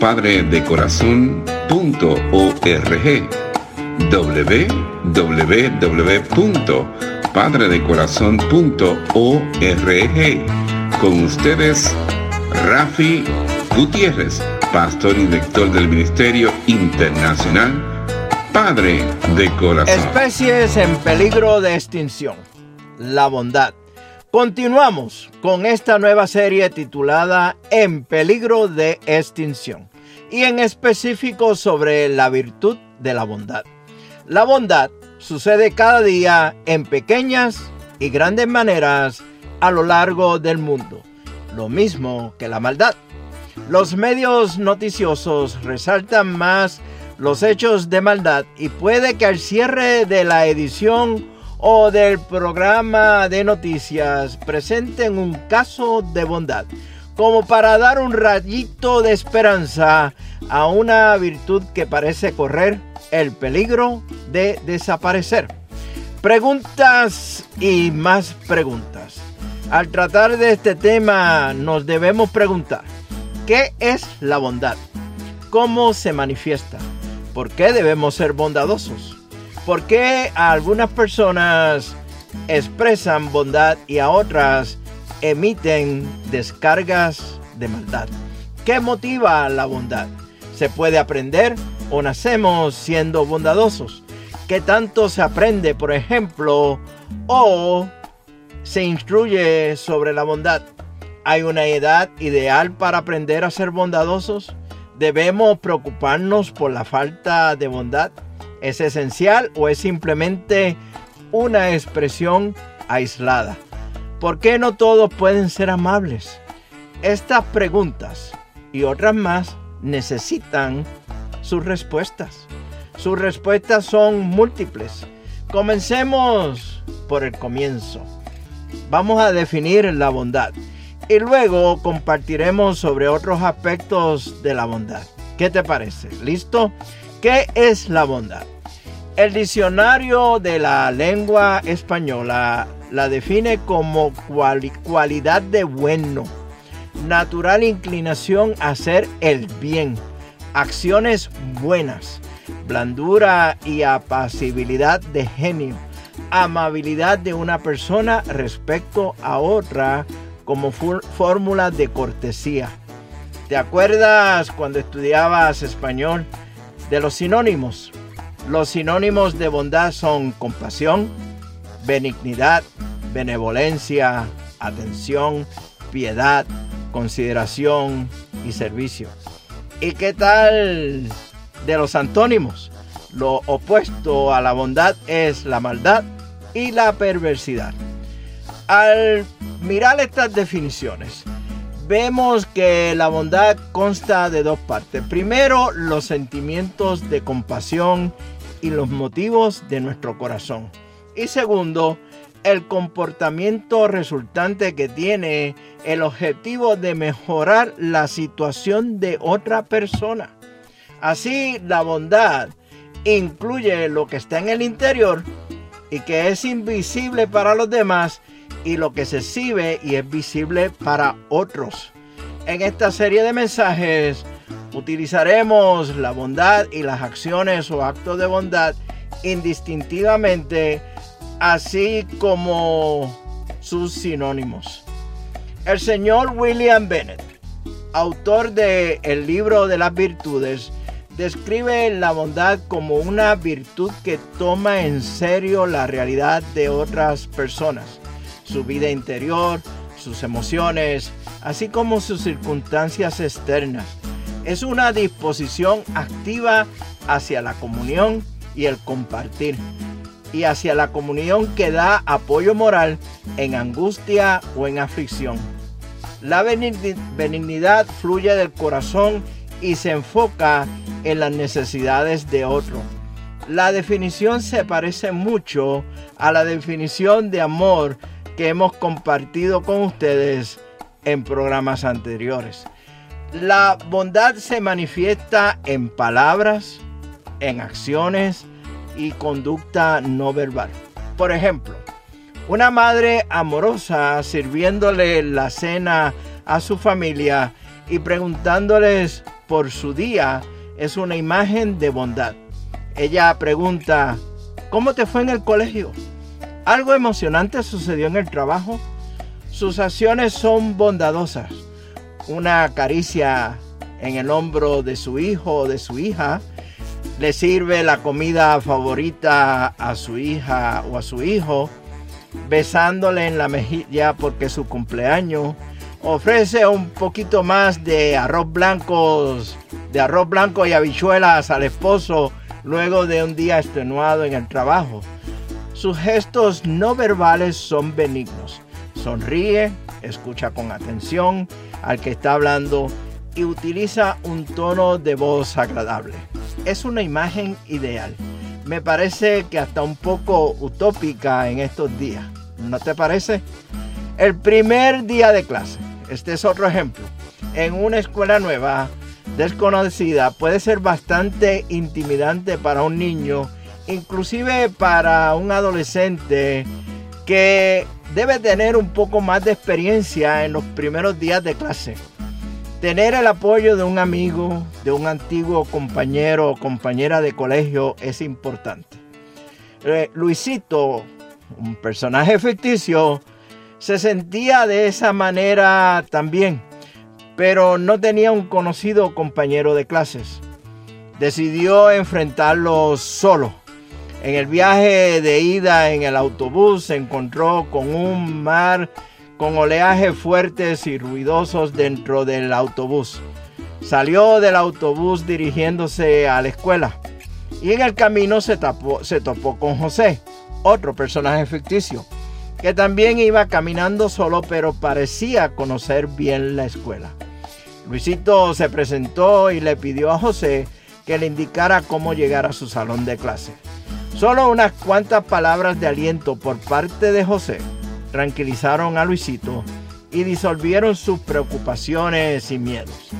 www.padredecorazon.org www.padredecorazon.org Con ustedes, Rafi Gutiérrez, pastor y director del Ministerio Internacional Padre de Corazón. Especies en peligro de extinción. La bondad. Continuamos con esta nueva serie titulada En peligro de extinción y en específico sobre la virtud de la bondad. La bondad sucede cada día en pequeñas y grandes maneras a lo largo del mundo, lo mismo que la maldad. Los medios noticiosos resaltan más los hechos de maldad y puede que al cierre de la edición o del programa de noticias presenten un caso de bondad, como para dar un rayito de esperanza a una virtud que parece correr el peligro de desaparecer. Preguntas y más preguntas. Al tratar de este tema nos debemos preguntar, ¿qué es la bondad? ¿Cómo se manifiesta? ¿Por qué debemos ser bondadosos? ¿Por qué algunas personas expresan bondad y a otras emiten descargas de maldad? ¿Qué motiva la bondad? ¿Se puede aprender o nacemos siendo bondadosos? ¿Qué tanto se aprende, por ejemplo, o se instruye sobre la bondad? ¿Hay una edad ideal para aprender a ser bondadosos? ¿Debemos preocuparnos por la falta de bondad? ¿Es esencial o es simplemente una expresión aislada? ¿Por qué no todos pueden ser amables? Estas preguntas y otras más necesitan sus respuestas. Sus respuestas son múltiples. Comencemos por el comienzo. Vamos a definir la bondad y luego compartiremos sobre otros aspectos de la bondad. ¿Qué te parece? ¿Listo? ¿Qué es la bondad? El diccionario de la lengua española la define como cualidad de bueno, natural inclinación a hacer el bien, acciones buenas, blandura y apacibilidad de genio, amabilidad de una persona respecto a otra como fórmula de cortesía. ¿Te acuerdas cuando estudiabas español de los sinónimos? Los sinónimos de bondad son compasión, benignidad, benevolencia, atención, piedad, consideración y servicio. ¿Y qué tal de los antónimos? Lo opuesto a la bondad es la maldad y la perversidad. Al mirar estas definiciones, vemos que la bondad consta de dos partes. Primero, los sentimientos de compasión y los motivos de nuestro corazón. Y segundo, el comportamiento resultante que tiene el objetivo de mejorar la situación de otra persona. Así, la bondad incluye lo que está en el interior y que es invisible para los demás y lo que se exhibe y es visible para otros. En esta serie de mensajes Utilizaremos la bondad y las acciones o actos de bondad indistintivamente, así como sus sinónimos. El señor William Bennett, autor de El libro de las virtudes, describe la bondad como una virtud que toma en serio la realidad de otras personas, su vida interior, sus emociones, así como sus circunstancias externas. Es una disposición activa hacia la comunión y el compartir, y hacia la comunión que da apoyo moral en angustia o en aflicción. La benignidad fluye del corazón y se enfoca en las necesidades de otro. La definición se parece mucho a la definición de amor que hemos compartido con ustedes en programas anteriores. La bondad se manifiesta en palabras, en acciones y conducta no verbal. Por ejemplo, una madre amorosa sirviéndole la cena a su familia y preguntándoles por su día es una imagen de bondad. Ella pregunta, ¿cómo te fue en el colegio? ¿Algo emocionante sucedió en el trabajo? Sus acciones son bondadosas. Una caricia en el hombro de su hijo o de su hija, le sirve la comida favorita a su hija o a su hijo, besándole en la mejilla porque es su cumpleaños, ofrece un poquito más de arroz blanco, de arroz blanco y habichuelas al esposo luego de un día extenuado en el trabajo. Sus gestos no verbales son benignos. Sonríe, escucha con atención al que está hablando y utiliza un tono de voz agradable. Es una imagen ideal. Me parece que hasta un poco utópica en estos días. ¿No te parece? El primer día de clase este es otro ejemplo. En una escuela nueva, desconocida, puede ser bastante intimidante para un niño, inclusive para un adolescente que debe tener un poco más de experiencia en los primeros días de clase. Tener el apoyo de un amigo, de un antiguo compañero o compañera de colegio es importante. Eh, Luisito, un personaje ficticio, se sentía de esa manera también, pero no tenía un conocido compañero de clases. Decidió enfrentarlo solo. En el viaje de ida en el autobús se encontró con un mar con oleajes fuertes y ruidosos dentro del autobús. Salió del autobús dirigiéndose a la escuela y en el camino se, se topó con José, otro personaje ficticio que también iba caminando solo, pero parecía conocer bien la escuela. Luisito se presentó y le pidió a José que le indicara cómo llegar a su salón de clase. Solo unas cuantas palabras de aliento por parte de José tranquilizaron a Luisito y disolvieron sus preocupaciones y miedos.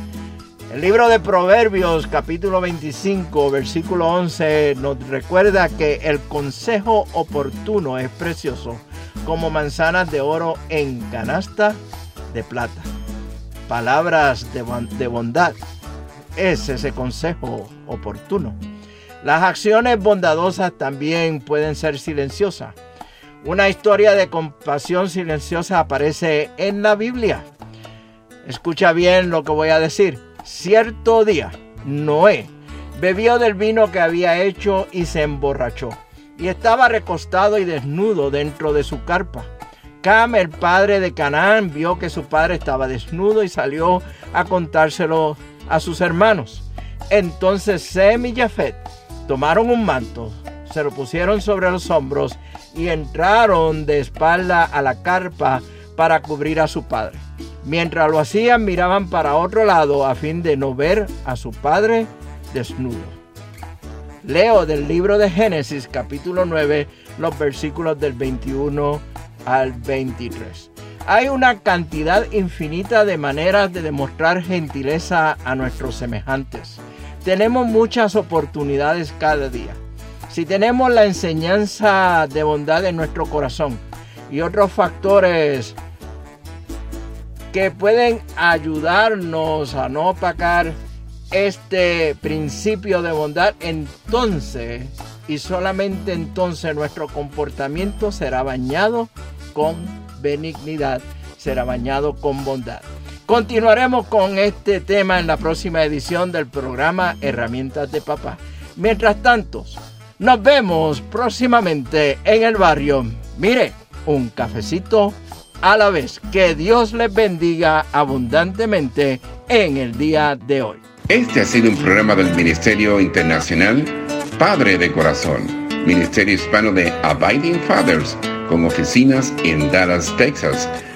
El libro de Proverbios capítulo 25 versículo 11 nos recuerda que el consejo oportuno es precioso como manzanas de oro en canasta de plata. Palabras de, bondad es ese consejo oportuno. Las acciones bondadosas también pueden ser silenciosas. Una historia de compasión silenciosa aparece en la Biblia. Escucha bien lo que voy a decir. Cierto día, Noé bebió del vino que había hecho y se emborrachó y estaba recostado y desnudo dentro de su carpa. Cam, el padre de Canaán, vio que su padre estaba desnudo y salió a contárselo a sus hermanos. Entonces Sem y Jafet tomaron un manto, se lo pusieron sobre los hombros y entraron de espalda a la carpa para cubrir a su padre. Mientras lo hacían miraban para otro lado a fin de no ver a su padre desnudo. Leo del libro de Génesis capítulo 9 los versículos del 21 al 23. Hay una cantidad infinita de maneras de demostrar gentileza a nuestros semejantes. Tenemos muchas oportunidades cada día. Si tenemos la enseñanza de bondad en nuestro corazón y otros factores que pueden ayudarnos a no opacar este principio de bondad, entonces y solamente entonces nuestro comportamiento será bañado con benignidad, será bañado con bondad. Continuaremos con este tema en la próxima edición del programa Herramientas de Papá. Mientras tanto, nos vemos próximamente en el barrio. Mire, un cafecito a la vez. Que Dios les bendiga abundantemente en el día de hoy. Este ha sido un programa del Ministerio Internacional Padre de Corazón, Ministerio Hispano de Abiding Fathers, con oficinas en Dallas, Texas.